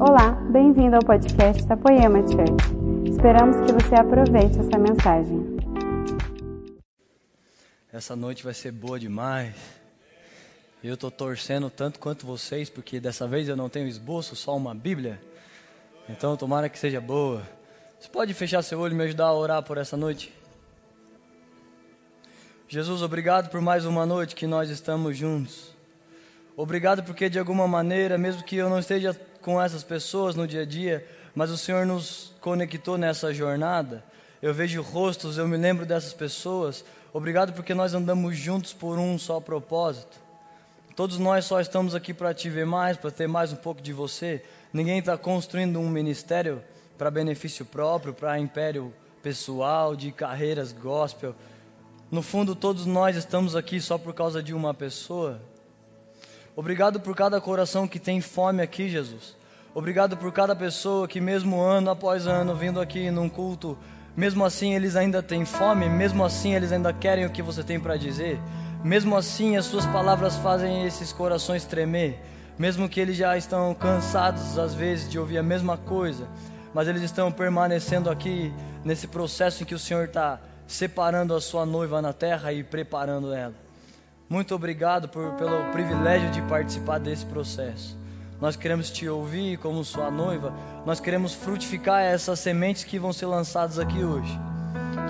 Olá, bem-vindo ao podcast da Poema Church. Esperamos que você aproveite essa mensagem. Essa noite vai ser boa demais. Eu estou torcendo tanto quanto vocês, porque dessa vez eu não tenho esboço, só uma Bíblia. Então tomara que seja boa. Você pode fechar seu olho e me ajudar a orar por essa noite? Jesus, obrigado por mais uma noite que nós estamos juntos. Obrigado porque de alguma maneira, mesmo que eu não esteja com essas pessoas no dia a dia, mas o Senhor nos conectou nessa jornada. Eu vejo rostos, eu me lembro dessas pessoas. Obrigado porque nós andamos juntos por um só propósito. Todos nós só estamos aqui para te ver mais, para ter mais um pouco de você. Ninguém está construindo um ministério para benefício próprio, para império pessoal, de carreiras gospel. No fundo, todos nós estamos aqui só por causa de uma pessoa. Obrigado por cada coração que tem fome aqui, Jesus. Obrigado por cada pessoa que, mesmo ano após ano, vindo aqui num culto, mesmo assim eles ainda têm fome, mesmo assim eles ainda querem o que você tem para dizer. Mesmo assim, as suas palavras fazem esses corações tremer. Mesmo que eles já estão cansados, às vezes, de ouvir a mesma coisa, mas eles estão permanecendo aqui nesse processo em que o Senhor está separando a sua noiva na terra e preparando ela. Muito obrigado por, pelo privilégio de participar desse processo. Nós queremos te ouvir como sua noiva. Nós queremos frutificar essas sementes que vão ser lançadas aqui hoje.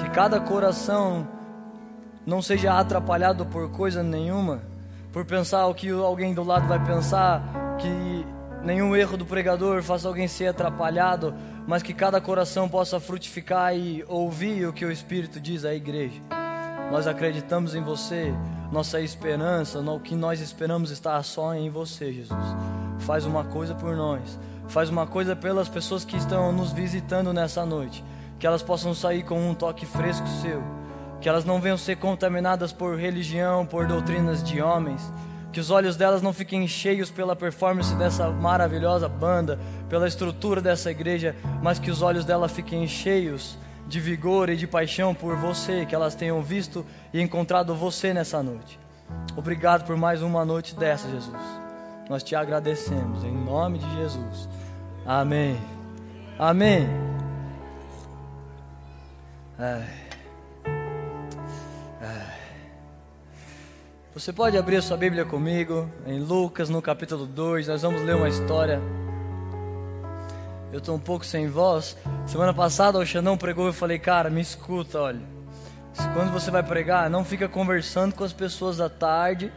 Que cada coração não seja atrapalhado por coisa nenhuma, por pensar o que alguém do lado vai pensar, que nenhum erro do pregador faça alguém ser atrapalhado, mas que cada coração possa frutificar e ouvir o que o Espírito diz à igreja. Nós acreditamos em você, nossa esperança, o que nós esperamos está só em você, Jesus. Faz uma coisa por nós, faz uma coisa pelas pessoas que estão nos visitando nessa noite, que elas possam sair com um toque fresco seu, que elas não venham ser contaminadas por religião, por doutrinas de homens, que os olhos delas não fiquem cheios pela performance dessa maravilhosa banda, pela estrutura dessa igreja, mas que os olhos dela fiquem cheios de vigor e de paixão por você, que elas tenham visto e encontrado você nessa noite. Obrigado por mais uma noite dessa, Jesus. Nós te agradecemos em nome de Jesus. Amém. Amém. Ai. Ai. Você pode abrir a sua Bíblia comigo em Lucas, no capítulo 2. Nós vamos ler uma história eu tô um pouco sem voz. Semana passada o Xandão pregou e eu falei, cara, me escuta, olha. Quando você vai pregar, não fica conversando com as pessoas à tarde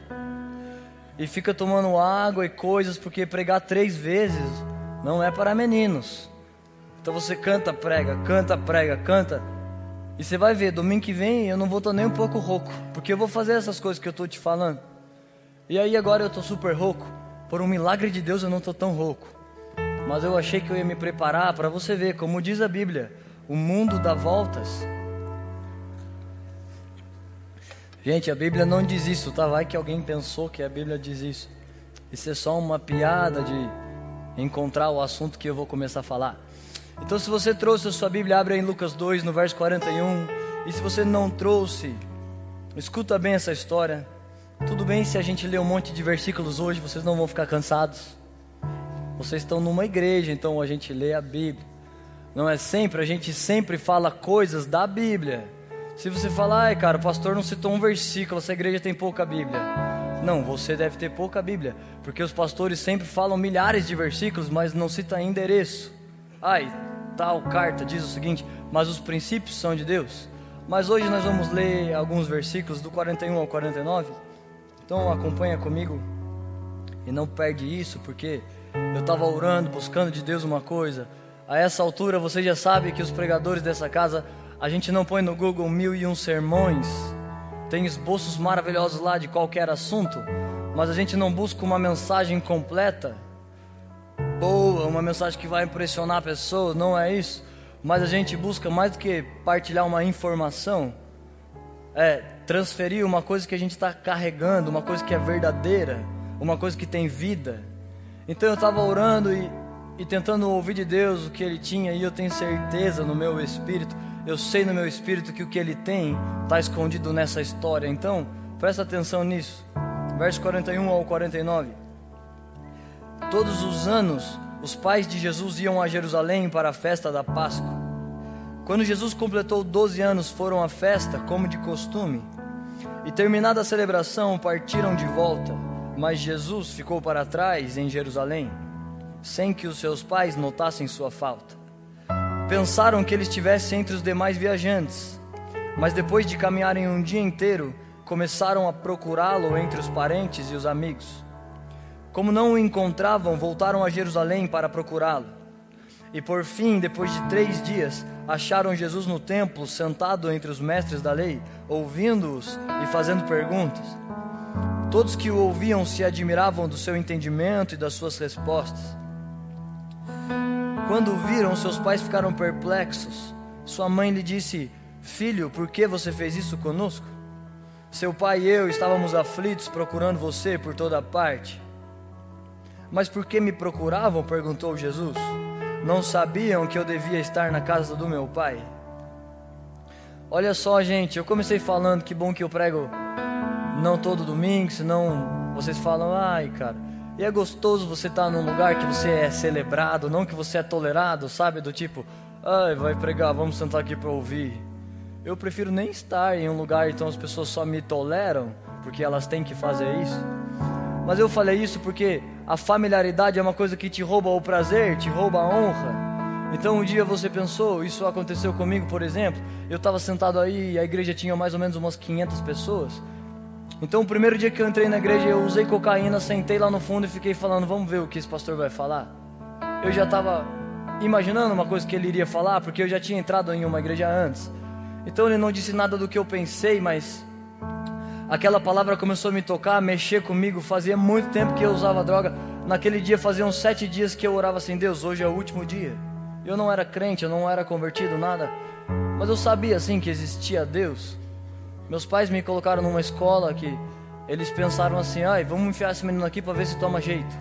e fica tomando água e coisas, porque pregar três vezes não é para meninos. Então você canta, prega, canta, prega, canta. E você vai ver, domingo que vem eu não vou estar nem um pouco rouco, porque eu vou fazer essas coisas que eu estou te falando. E aí agora eu estou super rouco. Por um milagre de Deus eu não estou tão rouco mas eu achei que eu ia me preparar para você ver, como diz a Bíblia, o mundo dá voltas. Gente, a Bíblia não diz isso, tá? Vai que alguém pensou que a Bíblia diz isso. Isso é só uma piada de encontrar o assunto que eu vou começar a falar. Então, se você trouxe a sua Bíblia, abre em Lucas 2, no verso 41. E se você não trouxe, escuta bem essa história. Tudo bem se a gente ler um monte de versículos hoje, vocês não vão ficar cansados. Vocês estão numa igreja, então a gente lê a Bíblia. Não é sempre, a gente sempre fala coisas da Bíblia. Se você falar, ai cara, o pastor não citou um versículo, essa igreja tem pouca Bíblia. Não, você deve ter pouca Bíblia, porque os pastores sempre falam milhares de versículos, mas não cita endereço. Ai, tal carta diz o seguinte, mas os princípios são de Deus. Mas hoje nós vamos ler alguns versículos do 41 ao 49. Então acompanha comigo e não perde isso, porque eu estava orando, buscando de Deus uma coisa. A essa altura você já sabe que os pregadores dessa casa, a gente não põe no Google mil e um sermões. Tem esboços maravilhosos lá de qualquer assunto, mas a gente não busca uma mensagem completa, boa, uma mensagem que vai impressionar a pessoa, não é isso. Mas a gente busca mais do que partilhar uma informação, é transferir uma coisa que a gente está carregando, uma coisa que é verdadeira, uma coisa que tem vida. Então eu estava orando e, e tentando ouvir de Deus o que Ele tinha, e eu tenho certeza no meu espírito, eu sei no meu espírito que o que Ele tem está escondido nessa história. Então, presta atenção nisso. Verso 41 ao 49. Todos os anos, os pais de Jesus iam a Jerusalém para a festa da Páscoa. Quando Jesus completou 12 anos, foram à festa, como de costume. E terminada a celebração, partiram de volta. Mas Jesus ficou para trás em Jerusalém, sem que os seus pais notassem sua falta. Pensaram que ele estivesse entre os demais viajantes, mas depois de caminharem um dia inteiro, começaram a procurá-lo entre os parentes e os amigos. Como não o encontravam, voltaram a Jerusalém para procurá-lo. E por fim, depois de três dias, acharam Jesus no templo, sentado entre os mestres da lei, ouvindo-os e fazendo perguntas. Todos que o ouviam se admiravam do seu entendimento e das suas respostas. Quando viram, seus pais ficaram perplexos. Sua mãe lhe disse: Filho, por que você fez isso conosco? Seu pai e eu estávamos aflitos procurando você por toda parte. Mas por que me procuravam? perguntou Jesus. Não sabiam que eu devia estar na casa do meu pai? Olha só, gente, eu comecei falando que bom que eu prego não todo domingo, senão vocês falam, ai, cara. E é gostoso você estar num lugar que você é celebrado, não que você é tolerado, sabe? Do tipo, ai, vai pregar, vamos sentar aqui para ouvir. Eu prefiro nem estar em um lugar então as pessoas só me toleram porque elas têm que fazer isso. Mas eu falei isso porque a familiaridade é uma coisa que te rouba o prazer, te rouba a honra. Então um dia você pensou, isso aconteceu comigo, por exemplo, eu estava sentado aí e a igreja tinha mais ou menos umas 500 pessoas. Então o primeiro dia que eu entrei na igreja eu usei cocaína, sentei lá no fundo e fiquei falando, vamos ver o que esse pastor vai falar. Eu já estava imaginando uma coisa que ele iria falar, porque eu já tinha entrado em uma igreja antes. Então ele não disse nada do que eu pensei, mas aquela palavra começou a me tocar, a mexer comigo. Fazia muito tempo que eu usava droga. Naquele dia fazia uns sete dias que eu orava assim: Deus, hoje é o último dia. Eu não era crente, eu não era convertido, nada. Mas eu sabia assim que existia Deus. Meus pais me colocaram numa escola que eles pensaram assim: ai, vamos enfiar esse menino aqui para ver se toma jeito.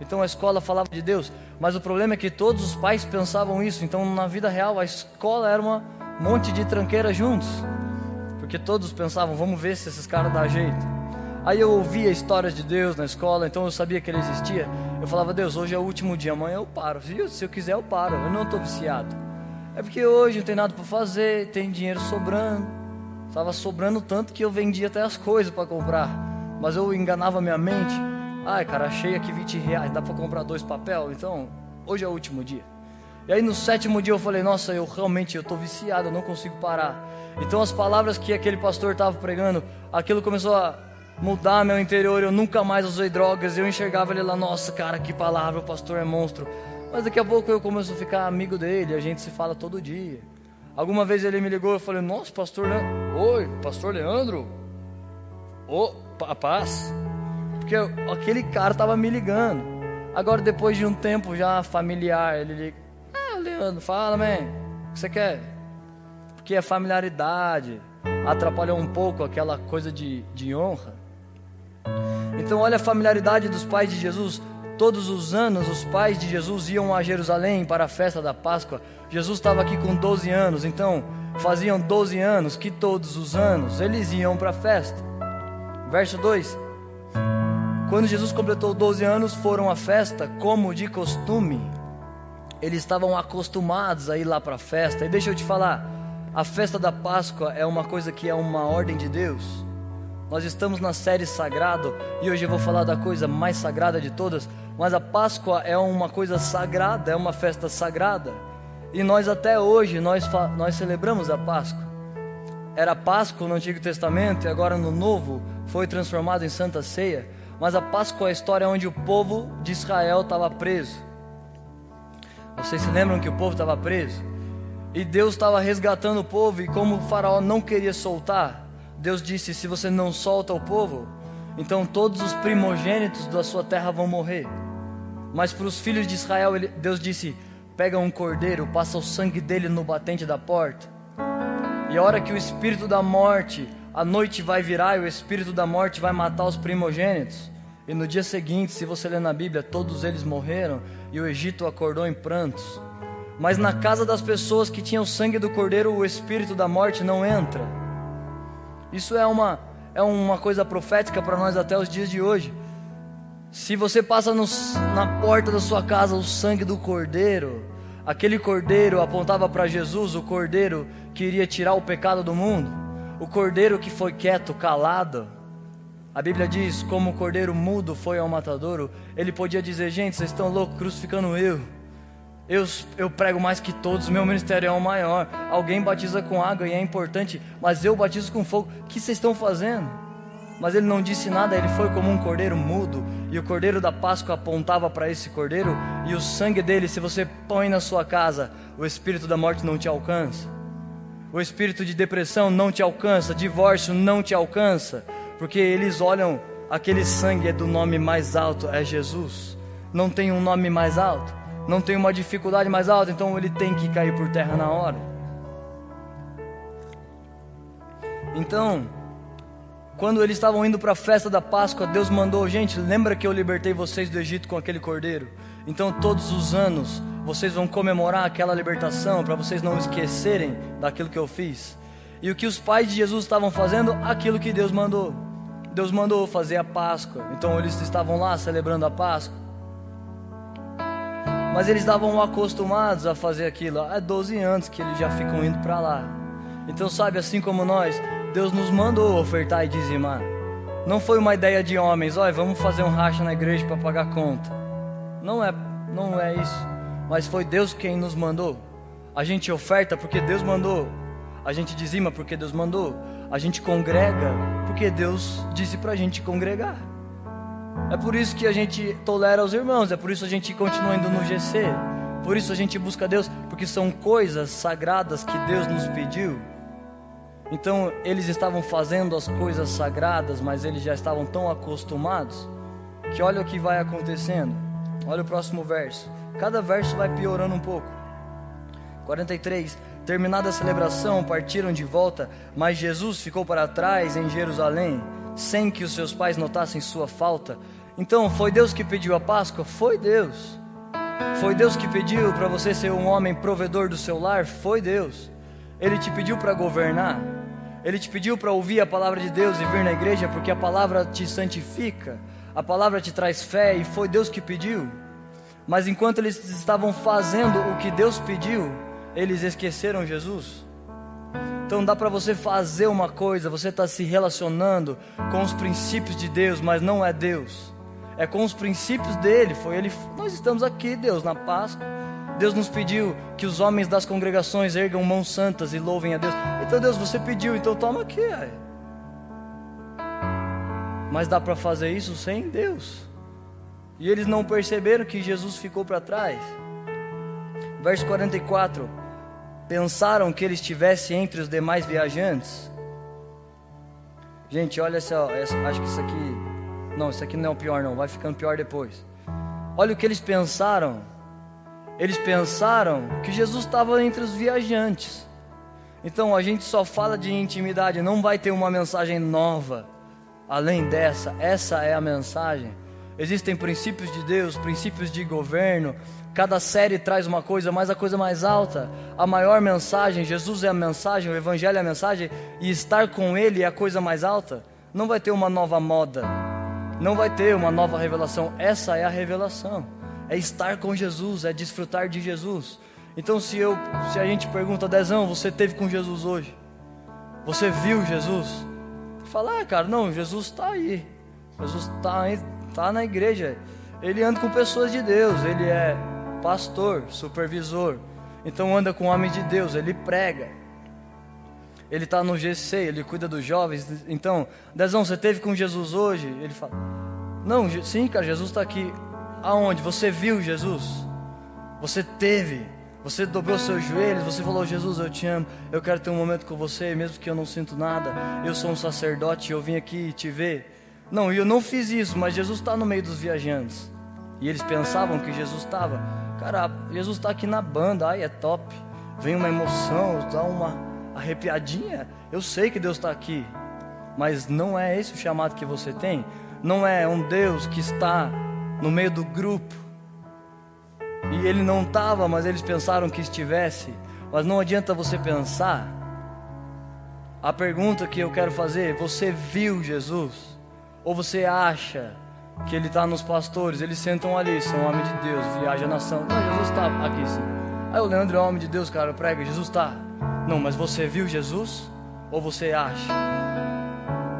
Então a escola falava de Deus, mas o problema é que todos os pais pensavam isso. Então na vida real a escola era uma monte de tranqueira juntos. Porque todos pensavam, vamos ver se esses caras dão jeito. Aí eu ouvia histórias de Deus na escola, então eu sabia que ele existia. Eu falava, Deus, hoje é o último dia, amanhã eu paro. Eu, se eu quiser, eu paro. Eu não estou viciado. É porque hoje não tem nada para fazer, tem dinheiro sobrando. Estava sobrando tanto que eu vendia até as coisas para comprar. Mas eu enganava minha mente. Ai, cara, achei aqui 20 reais, dá para comprar dois papel. Então, hoje é o último dia. E aí no sétimo dia eu falei, nossa, eu realmente eu estou viciado, eu não consigo parar. Então as palavras que aquele pastor estava pregando, aquilo começou a mudar meu interior. Eu nunca mais usei drogas. Eu enxergava ele lá, nossa, cara, que palavra, o pastor é monstro. Mas daqui a pouco eu começo a ficar amigo dele, a gente se fala todo dia. Alguma vez ele me ligou, eu falei, nossa, pastor Leandro, oi, pastor Leandro, ô, oh, paz. Porque aquele cara estava me ligando. Agora, depois de um tempo já familiar, ele liga, Leandro, fala, man, o que você quer? Porque a familiaridade atrapalhou um pouco aquela coisa de, de honra. Então, olha a familiaridade dos pais de Jesus. Todos os anos, os pais de Jesus iam a Jerusalém para a festa da Páscoa. Jesus estava aqui com 12 anos, então faziam 12 anos que todos os anos eles iam para a festa. Verso 2: Quando Jesus completou 12 anos, foram à festa como de costume eles estavam acostumados a ir lá para a festa. E deixa eu te falar, a festa da Páscoa é uma coisa que é uma ordem de Deus. Nós estamos na série Sagrado e hoje eu vou falar da coisa mais sagrada de todas. Mas a Páscoa é uma coisa sagrada, é uma festa sagrada. E nós até hoje nós, nós celebramos a Páscoa. Era Páscoa no Antigo Testamento e agora no Novo foi transformado em Santa Ceia. Mas a Páscoa é a história onde o povo de Israel estava preso. Vocês se lembram que o povo estava preso? E Deus estava resgatando o povo, e como o faraó não queria soltar, Deus disse: Se você não solta o povo, então todos os primogênitos da sua terra vão morrer. Mas para os filhos de Israel, Deus disse: Pega um cordeiro, passa o sangue dele no batente da porta. E a hora que o espírito da morte, a noite vai virar e o espírito da morte vai matar os primogênitos. E no dia seguinte, se você ler na Bíblia, todos eles morreram e o Egito acordou em prantos. Mas na casa das pessoas que tinham sangue do cordeiro, o espírito da morte não entra. Isso é uma, é uma coisa profética para nós até os dias de hoje. Se você passa no, na porta da sua casa o sangue do cordeiro, aquele cordeiro apontava para Jesus, o cordeiro que iria tirar o pecado do mundo, o cordeiro que foi quieto, calado. A Bíblia diz: como o cordeiro mudo foi ao matadouro, ele podia dizer: gente, vocês estão loucos crucificando eu. Eu, eu prego mais que todos, meu ministério é o maior. Alguém batiza com água e é importante, mas eu batizo com fogo. O que vocês estão fazendo? Mas ele não disse nada, ele foi como um cordeiro mudo, e o cordeiro da Páscoa apontava para esse cordeiro, e o sangue dele, se você põe na sua casa, o espírito da morte não te alcança, o espírito de depressão não te alcança, divórcio não te alcança, porque eles olham, aquele sangue é do nome mais alto, é Jesus, não tem um nome mais alto, não tem uma dificuldade mais alta, então ele tem que cair por terra na hora. Então, quando eles estavam indo para a festa da Páscoa, Deus mandou, gente, lembra que eu libertei vocês do Egito com aquele cordeiro? Então, todos os anos, vocês vão comemorar aquela libertação para vocês não esquecerem daquilo que eu fiz. E o que os pais de Jesus estavam fazendo? Aquilo que Deus mandou. Deus mandou fazer a Páscoa. Então, eles estavam lá celebrando a Páscoa. Mas eles estavam acostumados a fazer aquilo. Há 12 anos que eles já ficam indo para lá. Então, sabe, assim como nós, Deus nos mandou ofertar e dizimar. Não foi uma ideia de homens, olha, vamos fazer um racha na igreja para pagar conta. Não é, não é isso. Mas foi Deus quem nos mandou. A gente oferta porque Deus mandou. A gente dizima porque Deus mandou. A gente congrega porque Deus disse para a gente congregar. É por isso que a gente tolera os irmãos, é por isso a gente continua indo no GC. Por isso a gente busca Deus, porque são coisas sagradas que Deus nos pediu. Então eles estavam fazendo as coisas sagradas, mas eles já estavam tão acostumados que olha o que vai acontecendo. Olha o próximo verso. Cada verso vai piorando um pouco. 43. Terminada a celebração, partiram de volta, mas Jesus ficou para trás em Jerusalém, sem que os seus pais notassem sua falta. Então, foi Deus que pediu a Páscoa? Foi Deus. Foi Deus que pediu para você ser um homem provedor do seu lar? Foi Deus. Ele te pediu para governar? Ele te pediu para ouvir a palavra de Deus e vir na igreja porque a palavra te santifica, a palavra te traz fé e foi Deus que pediu. Mas enquanto eles estavam fazendo o que Deus pediu, eles esqueceram Jesus. Então dá para você fazer uma coisa, você está se relacionando com os princípios de Deus, mas não é Deus. É com os princípios dele. Foi ele. Nós estamos aqui, Deus, na Páscoa. Deus nos pediu que os homens das congregações ergam mãos santas e louvem a Deus. Então, Deus, você pediu, então toma aqui. Aí. Mas dá para fazer isso sem Deus. E eles não perceberam que Jesus ficou para trás. Verso 44. Pensaram que ele estivesse entre os demais viajantes. Gente, olha essa, essa, acho que isso aqui. Não, isso aqui não é o pior, não. Vai ficando pior depois. Olha o que eles pensaram eles pensaram que Jesus estava entre os viajantes. Então a gente só fala de intimidade, não vai ter uma mensagem nova além dessa. Essa é a mensagem. Existem princípios de Deus, princípios de governo. Cada série traz uma coisa, mas a coisa mais alta, a maior mensagem, Jesus é a mensagem, o Evangelho é a mensagem, e estar com Ele é a coisa mais alta. Não vai ter uma nova moda, não vai ter uma nova revelação. Essa é a revelação é estar com Jesus, é desfrutar de Jesus. Então, se eu, se a gente pergunta, Dezão, você teve com Jesus hoje? Você viu Jesus? Fala, ah, cara, não, Jesus está aí. Jesus está tá na igreja. Ele anda com pessoas de Deus. Ele é pastor, supervisor. Então anda com homens de Deus. Ele prega. Ele está no GC, ele cuida dos jovens. Então, Dezão, você teve com Jesus hoje? Ele fala, não, sim, cara, Jesus está aqui. Aonde? Você viu Jesus? Você teve? Você dobrou seus joelhos? Você falou: Jesus, eu te amo. Eu quero ter um momento com você, mesmo que eu não sinto nada. Eu sou um sacerdote, eu vim aqui te ver. Não, eu não fiz isso, mas Jesus está no meio dos viajantes. E eles pensavam que Jesus estava. Cara, Jesus está aqui na banda, ai, é top. Vem uma emoção, dá uma arrepiadinha. Eu sei que Deus está aqui, mas não é esse o chamado que você tem. Não é um Deus que está no meio do grupo. E ele não estava, mas eles pensaram que estivesse. Mas não adianta você pensar. A pergunta que eu quero fazer: você viu Jesus? Ou você acha que ele está nos pastores, eles sentam ali, são homens de Deus, viaja a nação. Não, Jesus está aqui sim. Aí o Leandro é homem de Deus, cara, prega, Jesus está. Não, mas você viu Jesus? Ou você acha?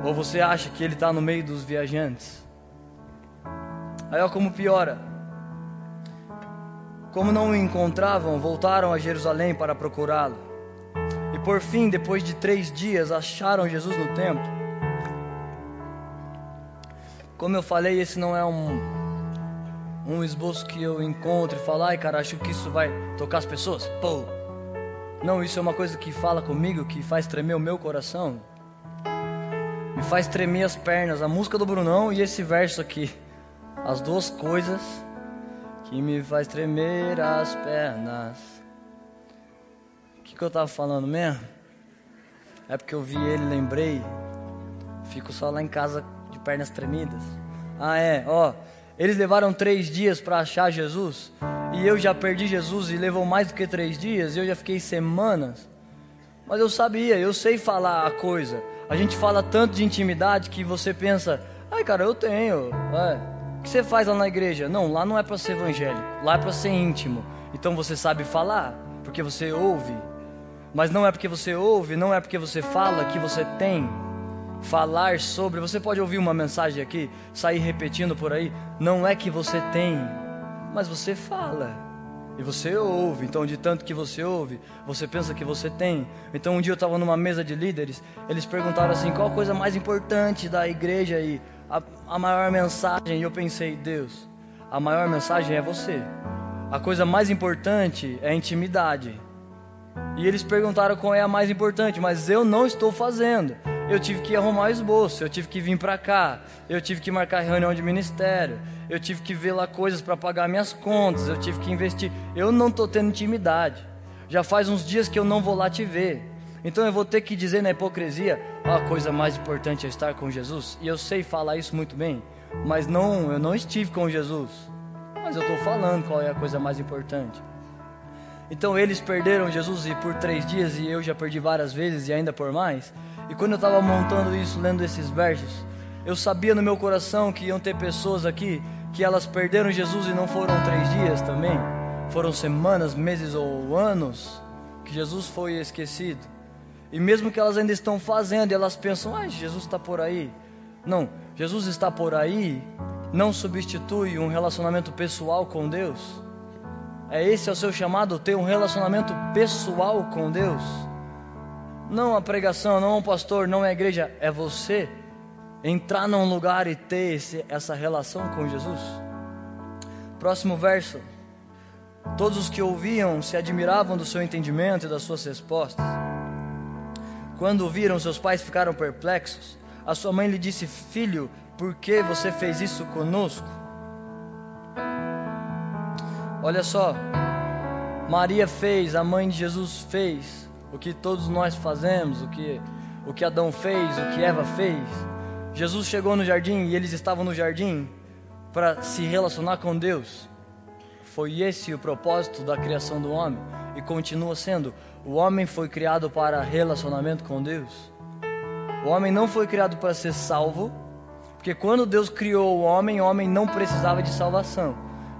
Ou você acha que ele está no meio dos viajantes? Aí olha como piora. Como não o encontravam, voltaram a Jerusalém para procurá-lo. E por fim, depois de três dias, acharam Jesus no templo. Como eu falei, esse não é um, um esboço que eu encontro e falo, ai cara, acho que isso vai tocar as pessoas. Pô. Não, isso é uma coisa que fala comigo, que faz tremer o meu coração. Me faz tremer as pernas. A música do Brunão e esse verso aqui. As duas coisas que me faz tremer as pernas. O que, que eu tava falando mesmo? É porque eu vi ele, lembrei. Fico só lá em casa de pernas tremidas. Ah, é, ó. Eles levaram três dias para achar Jesus. E eu já perdi Jesus e levou mais do que três dias. E eu já fiquei semanas. Mas eu sabia, eu sei falar a coisa. A gente fala tanto de intimidade que você pensa, ai cara, eu tenho. É. Que você faz lá na igreja? Não, lá não é para ser evangélico, lá é para ser íntimo. Então você sabe falar, porque você ouve. Mas não é porque você ouve, não é porque você fala que você tem falar sobre. Você pode ouvir uma mensagem aqui, sair repetindo por aí. Não é que você tem, mas você fala. E você ouve, então de tanto que você ouve, você pensa que você tem. Então um dia eu estava numa mesa de líderes, eles perguntaram assim: qual a coisa mais importante da igreja e a, a maior mensagem? E eu pensei: Deus, a maior mensagem é você. A coisa mais importante é a intimidade. E eles perguntaram qual é a mais importante, mas eu não estou fazendo eu tive que arrumar o esboço, eu tive que vir para cá, eu tive que marcar reunião de ministério, eu tive que ver lá coisas para pagar minhas contas, eu tive que investir. Eu não estou tendo intimidade. Já faz uns dias que eu não vou lá te ver. Então eu vou ter que dizer na hipocrisia, a coisa mais importante é estar com Jesus. E eu sei falar isso muito bem, mas não, eu não estive com Jesus. Mas eu estou falando qual é a coisa mais importante. Então eles perderam Jesus e por três dias e eu já perdi várias vezes e ainda por mais. E quando eu estava montando isso, lendo esses versos, eu sabia no meu coração que iam ter pessoas aqui que elas perderam Jesus e não foram três dias também, foram semanas, meses ou anos que Jesus foi esquecido. E mesmo que elas ainda estão fazendo, elas pensam, ah, Jesus está por aí. Não, Jesus está por aí, não substitui um relacionamento pessoal com Deus. É esse é o seu chamado, ter um relacionamento pessoal com Deus. Não a pregação, não o pastor, não a igreja, é você entrar num lugar e ter esse, essa relação com Jesus. Próximo verso. Todos os que ouviam se admiravam do seu entendimento e das suas respostas. Quando viram, seus pais ficaram perplexos. A sua mãe lhe disse: Filho, por que você fez isso conosco? Olha só, Maria fez, a mãe de Jesus fez o que todos nós fazemos, o que, o que Adão fez, o que Eva fez. Jesus chegou no jardim e eles estavam no jardim para se relacionar com Deus. Foi esse o propósito da criação do homem e continua sendo. O homem foi criado para relacionamento com Deus. O homem não foi criado para ser salvo, porque quando Deus criou o homem, o homem não precisava de salvação.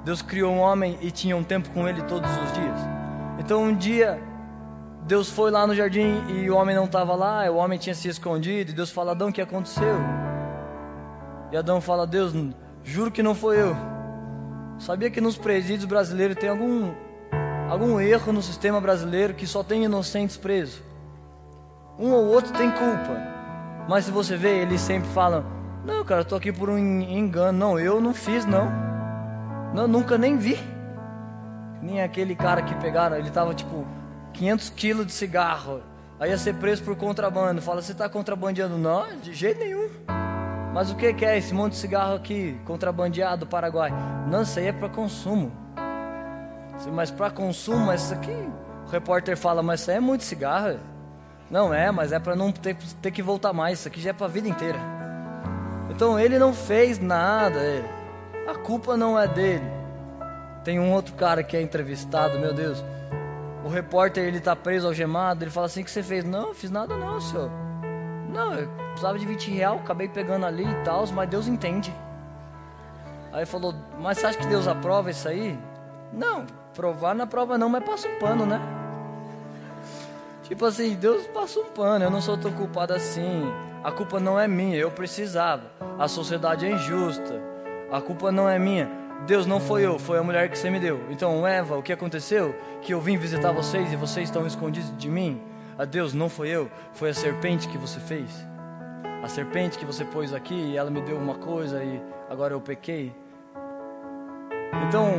Deus criou o homem e tinha um tempo com ele todos os dias. Então um dia Deus foi lá no jardim e o homem não estava lá, o homem tinha se escondido, e Deus fala: Adão, o que aconteceu? E Adão fala: Deus, juro que não foi eu. Sabia que nos presídios brasileiros tem algum, algum erro no sistema brasileiro que só tem inocentes presos? Um ou outro tem culpa, mas se você vê, eles sempre falam: Não, cara, eu tô aqui por um engano. Não, eu não fiz, não. Não, nunca nem vi. Nem aquele cara que pegaram, ele tava tipo 500 quilos de cigarro. Aí ia ser preso por contrabando. Fala, você está contrabandeando? Não, de jeito nenhum. Mas o que, que é esse monte de cigarro aqui, contrabandeado do Paraguai? Não, isso aí é para consumo. Mas para consumo, isso aqui, o repórter fala, mas isso aí é muito cigarro. Não é, mas é para não ter, ter que voltar mais. Isso aqui já é para a vida inteira. Então ele não fez nada. Ele. A culpa não é dele. Tem um outro cara que é entrevistado, meu Deus o repórter ele tá preso algemado, ele fala assim que você fez? Não, eu fiz nada não, senhor. Não, eu precisava de 20 real, acabei pegando ali e tal, mas Deus entende. Aí falou: Mas você acha que Deus aprova isso aí? Não, provar na prova não, mas passa um pano, né? Tipo assim, Deus passa um pano, eu não sou tão culpado assim. A culpa não é minha, eu precisava. A sociedade é injusta. A culpa não é minha. Deus não foi eu, foi a mulher que você me deu. Então, Eva, o que aconteceu? Que eu vim visitar vocês e vocês estão escondidos de mim. A Deus não foi eu, foi a serpente que você fez. A serpente que você pôs aqui e ela me deu uma coisa e agora eu pequei. Então,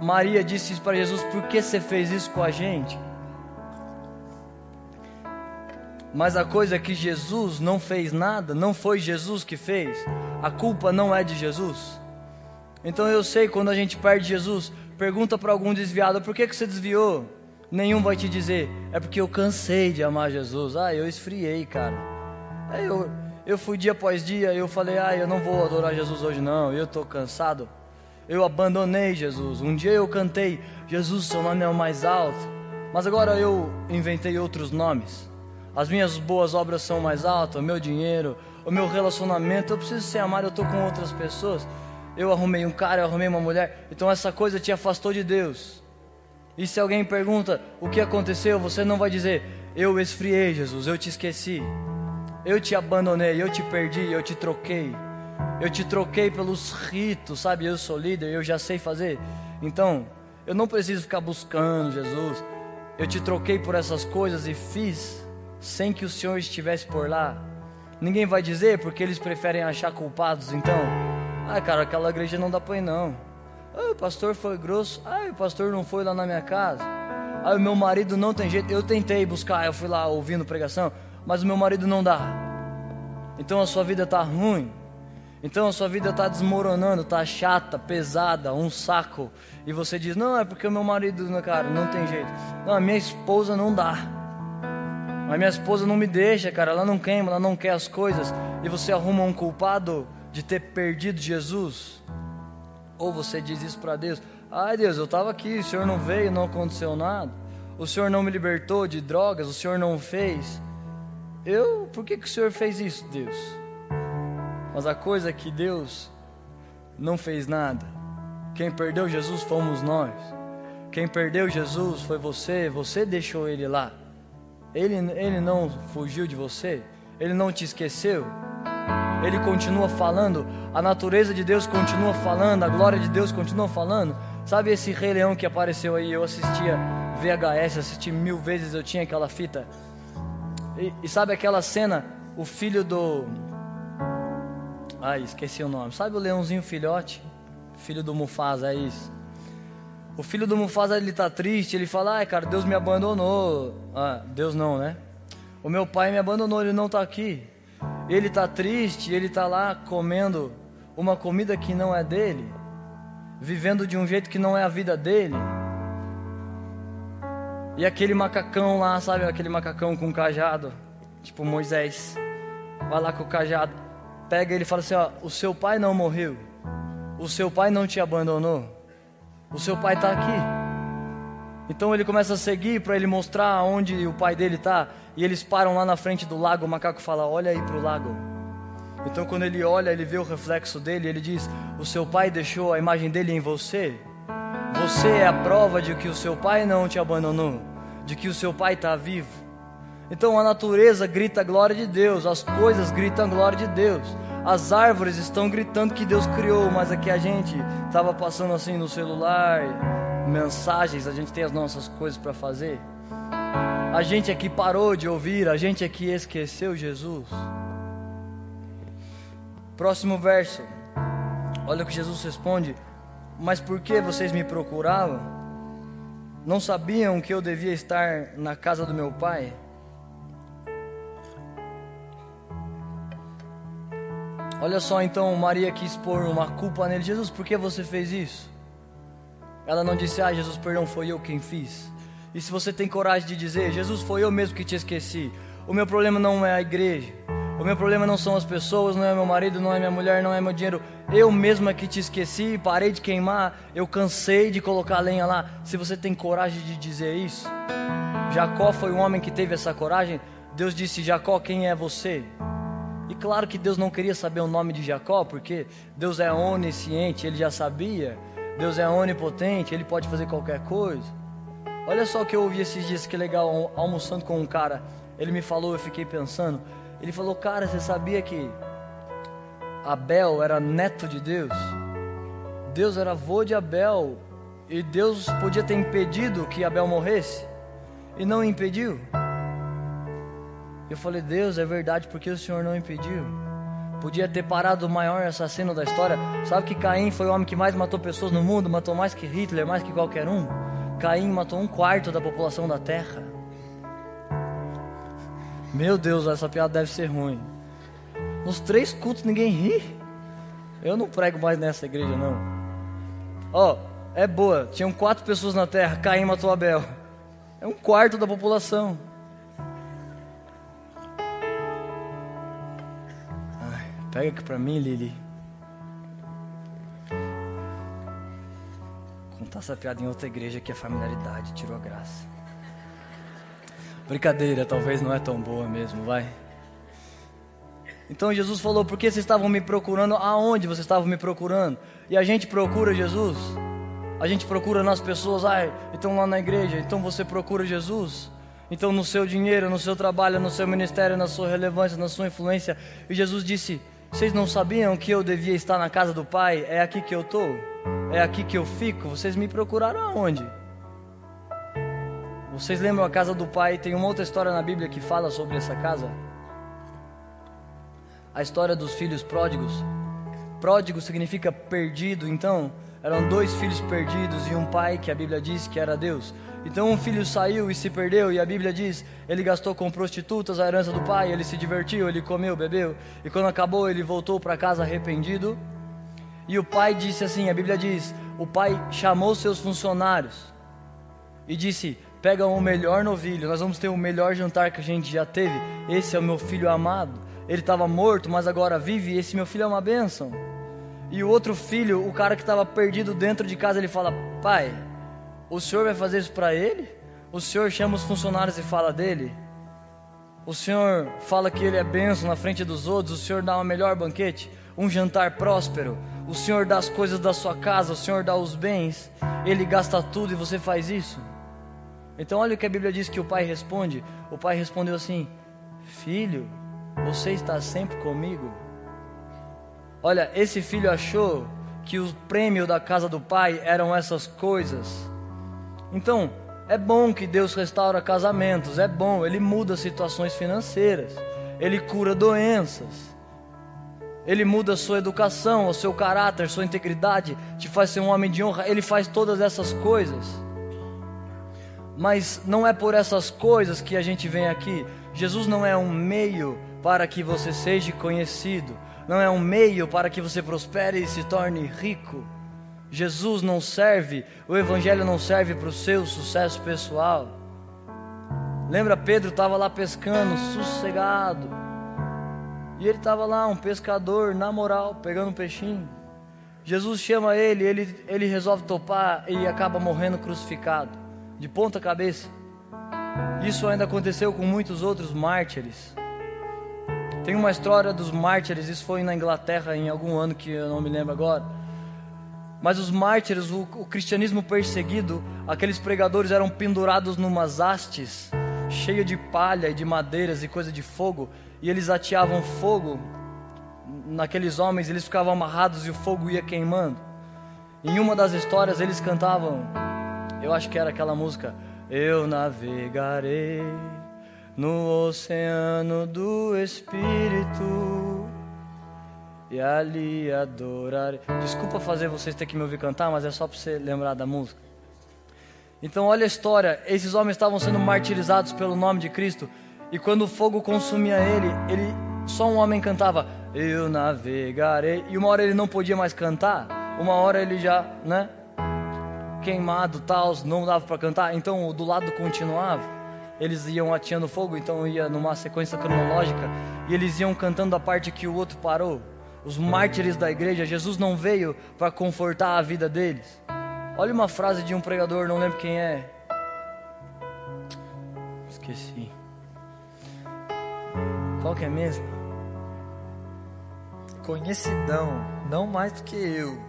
Maria disse para Jesus: Por que você fez isso com a gente? Mas a coisa é que Jesus não fez nada, não foi Jesus que fez. A culpa não é de Jesus. Então eu sei quando a gente perde Jesus, pergunta para algum desviado: por que, que você desviou? Nenhum vai te dizer, é porque eu cansei de amar Jesus. Ah, eu esfriei, cara. Aí eu, eu fui dia após dia, eu falei, ah, eu não vou adorar Jesus hoje não, eu estou cansado. Eu abandonei Jesus. Um dia eu cantei, Jesus, seu nome é o mais alto. Mas agora eu inventei outros nomes. As minhas boas obras são mais altas, o meu dinheiro, o meu relacionamento. Eu preciso ser amado, eu estou com outras pessoas eu arrumei um cara, eu arrumei uma mulher. Então essa coisa te afastou de Deus. E se alguém pergunta o que aconteceu, você não vai dizer, eu esfriei, Jesus, eu te esqueci. Eu te abandonei, eu te perdi, eu te troquei. Eu te troquei pelos ritos, sabe? Eu sou líder, eu já sei fazer. Então, eu não preciso ficar buscando Jesus. Eu te troquei por essas coisas e fiz sem que o Senhor estivesse por lá. Ninguém vai dizer porque eles preferem achar culpados. Então, ah, cara, aquela igreja não dá ir não. Ah, o pastor foi grosso. Ah, o pastor não foi lá na minha casa. Ah, o meu marido não tem jeito. Eu tentei buscar, eu fui lá ouvindo pregação, mas o meu marido não dá. Então a sua vida tá ruim. Então a sua vida está desmoronando, está chata, pesada, um saco. E você diz: Não, é porque o meu marido, cara, não tem jeito. Não, a minha esposa não dá. Mas minha esposa não me deixa, cara. Ela não queima, ela não quer as coisas. E você arruma um culpado de ter perdido Jesus? Ou você diz isso para Deus: Ai Deus, eu estava aqui, o Senhor não veio, não aconteceu nada. O Senhor não me libertou de drogas, o Senhor não fez. Eu, por que, que o Senhor fez isso, Deus? Mas a coisa é que Deus não fez nada. Quem perdeu Jesus fomos nós. Quem perdeu Jesus foi você, você deixou ele lá. Ele, ele não fugiu de você, ele não te esqueceu. Ele continua falando, a natureza de Deus continua falando, a glória de Deus continua falando. Sabe esse Rei Leão que apareceu aí? Eu assistia VHS, assisti mil vezes, eu tinha aquela fita. E, e sabe aquela cena? O filho do. Ai, esqueci o nome. Sabe o leãozinho filhote? Filho do Mufasa, é isso. O filho do Mufasa ele tá triste, ele fala: "Ai, cara, Deus me abandonou". Ah, Deus não, né? O meu pai me abandonou, ele não tá aqui ele está triste, ele está lá comendo uma comida que não é dele, vivendo de um jeito que não é a vida dele. E aquele macacão lá, sabe, aquele macacão com cajado, tipo Moisés, vai lá com o cajado, pega ele e fala assim: ó, o seu pai não morreu, o seu pai não te abandonou, o seu pai está aqui. Então ele começa a seguir para ele mostrar onde o pai dele está. E eles param lá na frente do lago. O macaco fala: Olha aí para o lago. Então quando ele olha, ele vê o reflexo dele. Ele diz: O seu pai deixou a imagem dele em você. Você é a prova de que o seu pai não te abandonou, de que o seu pai está vivo. Então a natureza grita a glória de Deus, as coisas gritam a glória de Deus, as árvores estão gritando que Deus criou, mas aqui a gente estava passando assim no celular, mensagens, a gente tem as nossas coisas para fazer. A gente aqui parou de ouvir, a gente aqui esqueceu Jesus. Próximo verso. Olha o que Jesus responde: Mas por que vocês me procuravam? Não sabiam que eu devia estar na casa do meu pai? Olha só, então Maria quis pôr uma culpa nele. Jesus, por que você fez isso? Ela não disse, ah, Jesus, perdão, foi eu quem fiz. E se você tem coragem de dizer, Jesus, foi eu mesmo que te esqueci. O meu problema não é a igreja. O meu problema não são as pessoas, não é meu marido, não é minha mulher, não é meu dinheiro. Eu mesma que te esqueci, parei de queimar, eu cansei de colocar lenha lá. Se você tem coragem de dizer isso, Jacó foi o homem que teve essa coragem. Deus disse: Jacó, quem é você? E claro que Deus não queria saber o nome de Jacó, porque Deus é onisciente, ele já sabia. Deus é onipotente, ele pode fazer qualquer coisa. Olha só o que eu ouvi esses dias, que legal, almoçando com um cara. Ele me falou, eu fiquei pensando. Ele falou, cara, você sabia que Abel era neto de Deus? Deus era avô de Abel. E Deus podia ter impedido que Abel morresse. E não impediu. Eu falei, Deus, é verdade, porque o Senhor não impediu? Podia ter parado o maior assassino da história. Sabe que Caim foi o homem que mais matou pessoas no mundo? Matou mais que Hitler, mais que qualquer um. Caim matou um quarto da população da terra. Meu Deus, essa piada deve ser ruim. Nos três cultos ninguém ri. Eu não prego mais nessa igreja, não. Ó, oh, é boa. Tinham quatro pessoas na terra. Caim matou Abel. É um quarto da população. Pega aqui pra mim, Lili. Contar essa piada em outra igreja que a familiaridade tirou a graça. Brincadeira, talvez não é tão boa mesmo, vai. Então Jesus falou: Por que vocês estavam me procurando? Aonde vocês estavam me procurando? E a gente procura Jesus. A gente procura nas pessoas, ai, estão lá na igreja, então você procura Jesus. Então no seu dinheiro, no seu trabalho, no seu ministério, na sua relevância, na sua influência. E Jesus disse: vocês não sabiam que eu devia estar na casa do Pai? É aqui que eu estou? É aqui que eu fico? Vocês me procuraram aonde? Vocês lembram a casa do Pai? Tem uma outra história na Bíblia que fala sobre essa casa. A história dos filhos pródigos. Pródigo significa perdido, então eram dois filhos perdidos e um pai que a Bíblia diz que era Deus. Então um filho saiu e se perdeu, e a Bíblia diz: ele gastou com prostitutas a herança do pai, ele se divertiu, ele comeu, bebeu, e quando acabou, ele voltou para casa arrependido. E o pai disse assim: a Bíblia diz: o pai chamou seus funcionários e disse: pega o melhor novilho, nós vamos ter o melhor jantar que a gente já teve. Esse é o meu filho amado. Ele estava morto, mas agora vive, esse meu filho é uma bênção. E o outro filho, o cara que estava perdido dentro de casa, ele fala: pai o senhor vai fazer isso para ele? O senhor chama os funcionários e fala dele? O senhor fala que ele é benção na frente dos outros? O senhor dá um melhor banquete? Um jantar próspero? O senhor dá as coisas da sua casa? O senhor dá os bens? Ele gasta tudo e você faz isso? Então, olha o que a Bíblia diz que o pai responde. O pai respondeu assim: Filho, você está sempre comigo. Olha, esse filho achou que o prêmio da casa do pai eram essas coisas. Então, é bom que Deus restaura casamentos, é bom, ele muda situações financeiras, ele cura doenças, ele muda a sua educação, o seu caráter, sua integridade, te faz ser um homem de honra, ele faz todas essas coisas. Mas não é por essas coisas que a gente vem aqui. Jesus não é um meio para que você seja conhecido, não é um meio para que você prospere e se torne rico. Jesus não serve, o Evangelho não serve para o seu sucesso pessoal. Lembra, Pedro estava lá pescando, sossegado. E ele estava lá, um pescador, na moral, pegando um peixinho. Jesus chama ele, ele, ele resolve topar e acaba morrendo crucificado, de ponta cabeça. Isso ainda aconteceu com muitos outros mártires. Tem uma história dos mártires, isso foi na Inglaterra em algum ano que eu não me lembro agora mas os mártires, o, o cristianismo perseguido, aqueles pregadores eram pendurados numas hastes, cheia de palha e de madeiras e coisa de fogo, e eles ateavam fogo naqueles homens, eles ficavam amarrados e o fogo ia queimando. Em uma das histórias eles cantavam, eu acho que era aquela música, Eu navegarei no oceano do Espírito e ali adorar. Desculpa fazer vocês ter que me ouvir cantar, mas é só para você lembrar da música. Então, olha a história: esses homens estavam sendo martirizados pelo nome de Cristo, e quando o fogo consumia ele, ele só um homem cantava: Eu navegarei. E uma hora ele não podia mais cantar, uma hora ele já, né? Queimado, tal, não dava para cantar. Então, do lado continuava eles iam ateando fogo, então ia numa sequência cronológica, e eles iam cantando a parte que o outro parou os mártires da igreja, Jesus não veio para confortar a vida deles. Olha uma frase de um pregador, não lembro quem é. Esqueci. Qual que é mesmo? conhecidão, não mais do que eu.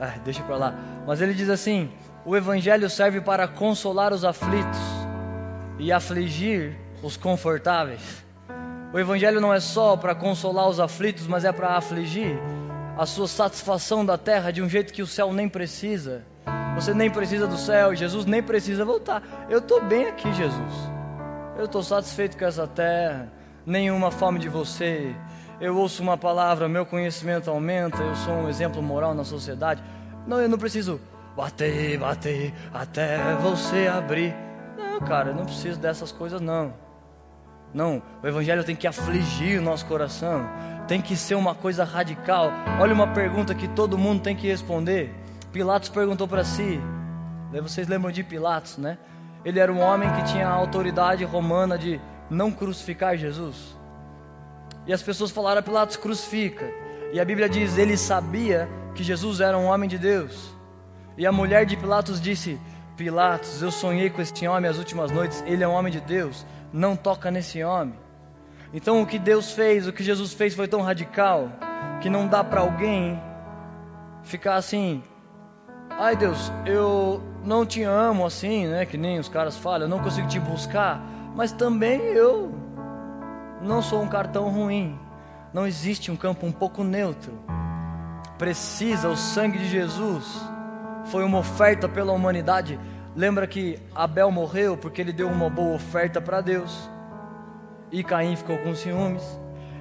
Ah, deixa pra lá. Mas ele diz assim: o evangelho serve para consolar os aflitos e afligir os confortáveis. O evangelho não é só para consolar os aflitos, mas é para afligir a sua satisfação da terra de um jeito que o céu nem precisa. Você nem precisa do céu, Jesus nem precisa voltar. Eu estou bem aqui, Jesus. Eu estou satisfeito com essa terra. Nenhuma fome de você. Eu ouço uma palavra, meu conhecimento aumenta. Eu sou um exemplo moral na sociedade. Não, eu não preciso bater, bater até você abrir. Não, cara, eu não preciso dessas coisas, não. Não, o Evangelho tem que afligir o nosso coração, tem que ser uma coisa radical. Olha uma pergunta que todo mundo tem que responder. Pilatos perguntou para si, vocês lembram de Pilatos, né? Ele era um homem que tinha a autoridade romana de não crucificar Jesus. E as pessoas falaram Pilatos: crucifica. E a Bíblia diz: ele sabia que Jesus era um homem de Deus. E a mulher de Pilatos disse: Pilatos, eu sonhei com esse homem as últimas noites, ele é um homem de Deus não toca nesse homem. Então o que Deus fez, o que Jesus fez foi tão radical que não dá para alguém ficar assim: "Ai Deus, eu não te amo assim, né, que nem os caras falam, eu não consigo te buscar, mas também eu não sou um cartão ruim. Não existe um campo um pouco neutro. Precisa o sangue de Jesus. Foi uma oferta pela humanidade Lembra que Abel morreu porque ele deu uma boa oferta para Deus. E Caim ficou com ciúmes.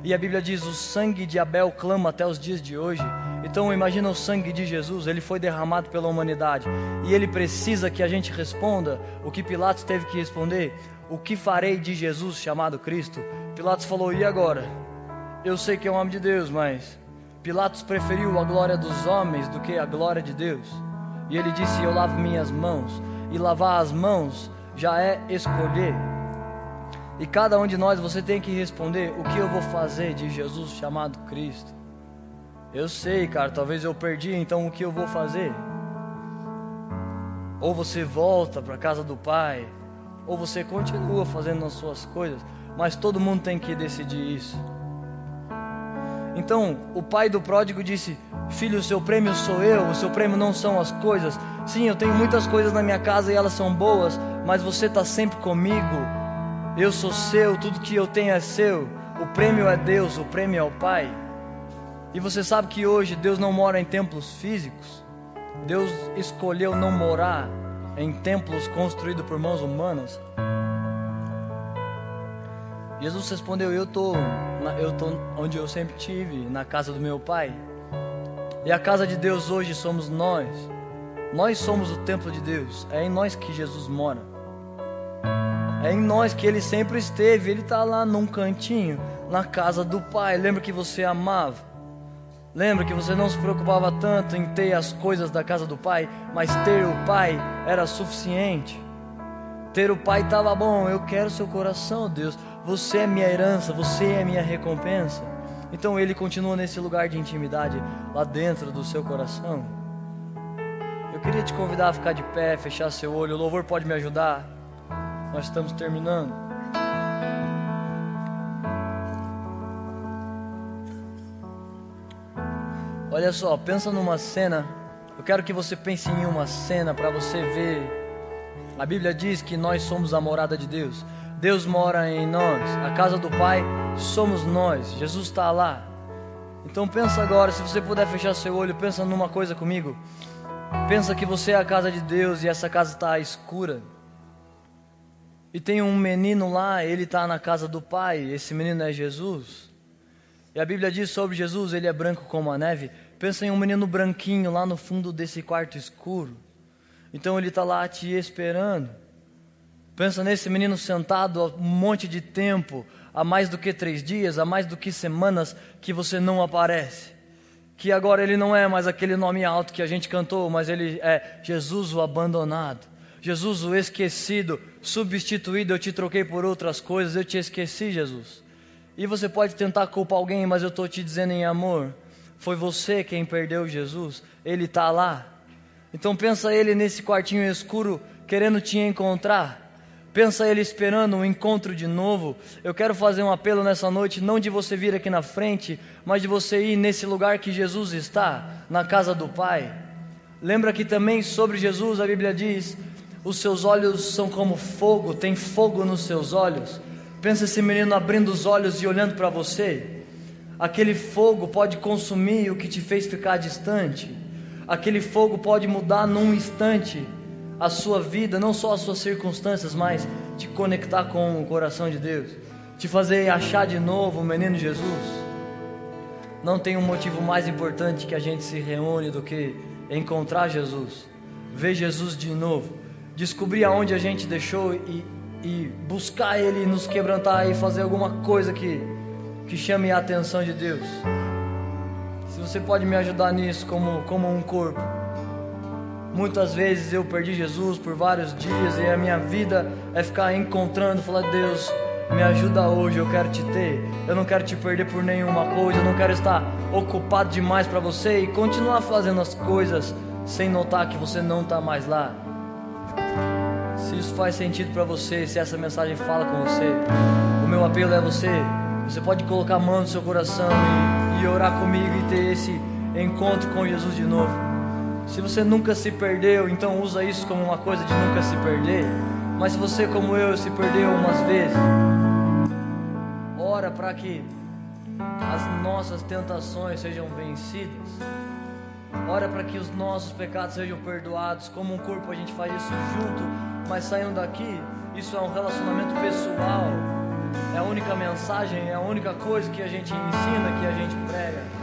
E a Bíblia diz: o sangue de Abel clama até os dias de hoje. Então imagina o sangue de Jesus, ele foi derramado pela humanidade. E ele precisa que a gente responda o que Pilatos teve que responder: O que farei de Jesus chamado Cristo? Pilatos falou: E agora? Eu sei que é um homem de Deus, mas Pilatos preferiu a glória dos homens do que a glória de Deus. E ele disse: Eu lavo minhas mãos e lavar as mãos já é escolher. E cada um de nós você tem que responder: o que eu vou fazer de Jesus chamado Cristo? Eu sei, cara, talvez eu perdi, então o que eu vou fazer? Ou você volta para casa do Pai, ou você continua fazendo as suas coisas, mas todo mundo tem que decidir isso. Então, o pai do pródigo disse: Filho, o seu prêmio sou eu, o seu prêmio não são as coisas. Sim, eu tenho muitas coisas na minha casa e elas são boas, mas você está sempre comigo. Eu sou seu, tudo que eu tenho é seu. O prêmio é Deus, o prêmio é o Pai. E você sabe que hoje Deus não mora em templos físicos. Deus escolheu não morar em templos construídos por mãos humanas. Jesus respondeu: Eu tô, eu tô onde eu sempre tive, na casa do meu Pai. E a casa de Deus hoje somos nós. Nós somos o templo de Deus. É em nós que Jesus mora. É em nós que ele sempre esteve. Ele está lá num cantinho, na casa do Pai. Lembra que você amava? Lembra que você não se preocupava tanto em ter as coisas da casa do Pai, mas ter o Pai era suficiente. Ter o Pai estava bom. Eu quero seu coração, Deus. Você é minha herança, você é minha recompensa. Então ele continua nesse lugar de intimidade lá dentro do seu coração. Queria te convidar a ficar de pé, fechar seu olho. O louvor pode me ajudar. Nós estamos terminando. Olha só, pensa numa cena. Eu quero que você pense em uma cena para você ver. A Bíblia diz que nós somos a morada de Deus. Deus mora em nós. A casa do Pai somos nós. Jesus está lá. Então pensa agora, se você puder fechar seu olho, pensa numa coisa comigo. Pensa que você é a casa de Deus e essa casa está escura. E tem um menino lá, ele está na casa do Pai. Esse menino é Jesus. E a Bíblia diz sobre Jesus, ele é branco como a neve. Pensa em um menino branquinho lá no fundo desse quarto escuro. Então ele está lá te esperando. Pensa nesse menino sentado há um monte de tempo, há mais do que três dias, há mais do que semanas que você não aparece. Que agora ele não é mais aquele nome alto que a gente cantou, mas ele é Jesus o abandonado, Jesus o esquecido, substituído. Eu te troquei por outras coisas, eu te esqueci, Jesus. E você pode tentar culpar alguém, mas eu estou te dizendo em amor: foi você quem perdeu Jesus, ele está lá. Então pensa ele nesse quartinho escuro, querendo te encontrar pensa ele esperando um encontro de novo, eu quero fazer um apelo nessa noite, não de você vir aqui na frente, mas de você ir nesse lugar que Jesus está, na casa do Pai. Lembra que também sobre Jesus a Bíblia diz: os seus olhos são como fogo, tem fogo nos seus olhos. Pensa esse menino abrindo os olhos e olhando para você. Aquele fogo pode consumir o que te fez ficar distante. Aquele fogo pode mudar num instante a sua vida, não só as suas circunstâncias, mas te conectar com o coração de Deus, te fazer achar de novo o menino Jesus. Não tem um motivo mais importante que a gente se reúne do que encontrar Jesus, ver Jesus de novo, descobrir aonde a gente deixou e, e buscar Ele, nos quebrantar e fazer alguma coisa que, que chame a atenção de Deus. Se você pode me ajudar nisso como, como um corpo. Muitas vezes eu perdi Jesus por vários dias e a minha vida é ficar encontrando, falar: Deus, me ajuda hoje, eu quero te ter. Eu não quero te perder por nenhuma coisa, eu não quero estar ocupado demais para você e continuar fazendo as coisas sem notar que você não está mais lá. Se isso faz sentido para você, se essa mensagem fala com você, o meu apelo é você. Você pode colocar a mão no seu coração e, e orar comigo e ter esse encontro com Jesus de novo. Se você nunca se perdeu, então usa isso como uma coisa de nunca se perder. Mas se você, como eu, se perdeu umas vezes, ora para que as nossas tentações sejam vencidas. Ora para que os nossos pecados sejam perdoados. Como um corpo a gente faz isso junto, mas saindo daqui, isso é um relacionamento pessoal. É a única mensagem, é a única coisa que a gente ensina, que a gente prega.